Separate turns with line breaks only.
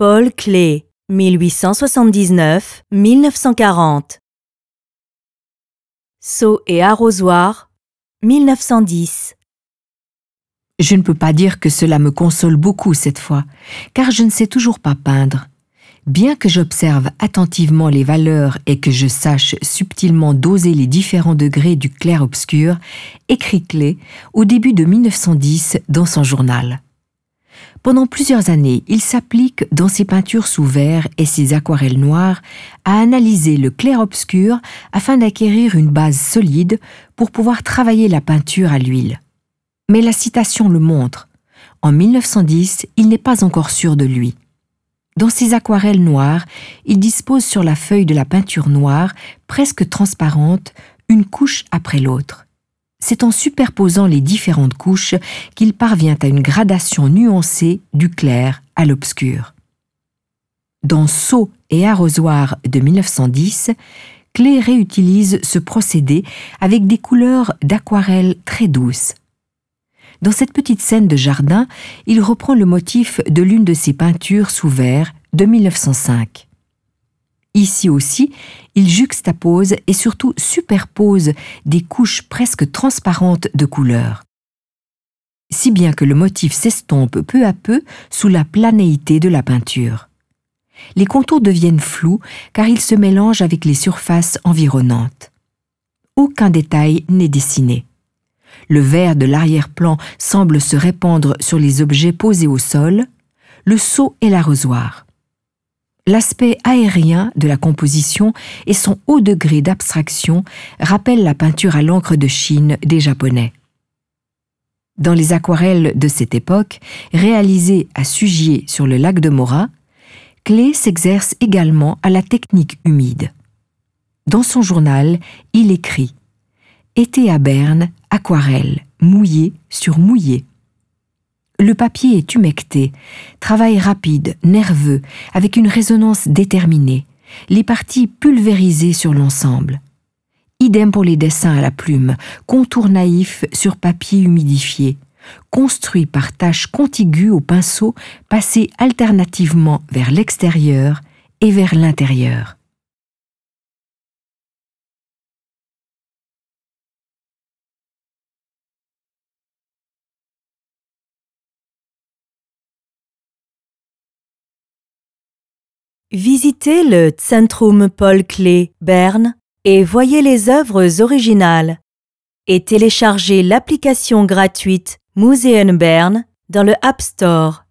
Paul Klee, 1879-1940. Seau et arrosoir, 1910.
Je ne peux pas dire que cela me console beaucoup cette fois, car je ne sais toujours pas peindre. Bien que j'observe attentivement les valeurs et que je sache subtilement doser les différents degrés du clair-obscur, écrit Clé au début de 1910 dans son journal. Pendant plusieurs années, il s'applique dans ses peintures sous verre et ses aquarelles noires à analyser le clair-obscur afin d'acquérir une base solide pour pouvoir travailler la peinture à l'huile. Mais la citation le montre. En 1910, il n'est pas encore sûr de lui. Dans ses aquarelles noires, il dispose sur la feuille de la peinture noire, presque transparente, une couche après l'autre. C'est en superposant les différentes couches qu'il parvient à une gradation nuancée du clair à l'obscur. Dans Sceau et arrosoir de 1910, Clé réutilise ce procédé avec des couleurs d'aquarelle très douces. Dans cette petite scène de jardin, il reprend le motif de l'une de ses peintures sous verre de 1905. Ici aussi, il juxtapose et surtout superpose des couches presque transparentes de couleurs. Si bien que le motif s'estompe peu à peu sous la planéité de la peinture. Les contours deviennent flous car ils se mélangent avec les surfaces environnantes. Aucun détail n'est dessiné. Le vert de l'arrière-plan semble se répandre sur les objets posés au sol, le seau et l'arrosoir. L'aspect aérien de la composition et son haut degré d'abstraction rappellent la peinture à l'encre de Chine des Japonais. Dans les aquarelles de cette époque, réalisées à Sugier sur le lac de Morat, Clé s'exerce également à la technique humide. Dans son journal, il écrit Été à Berne, aquarelle, mouillé sur mouillé. Le papier est humecté, travail rapide, nerveux, avec une résonance déterminée, les parties pulvérisées sur l'ensemble. Idem pour les dessins à la plume, contours naïfs sur papier humidifié, construits par tâches contiguës au pinceau passées alternativement vers l'extérieur et vers l'intérieur.
Visitez le Centrum Paul Klee Berne et voyez les œuvres originales. Et téléchargez l'application gratuite Museum Berne dans le App Store.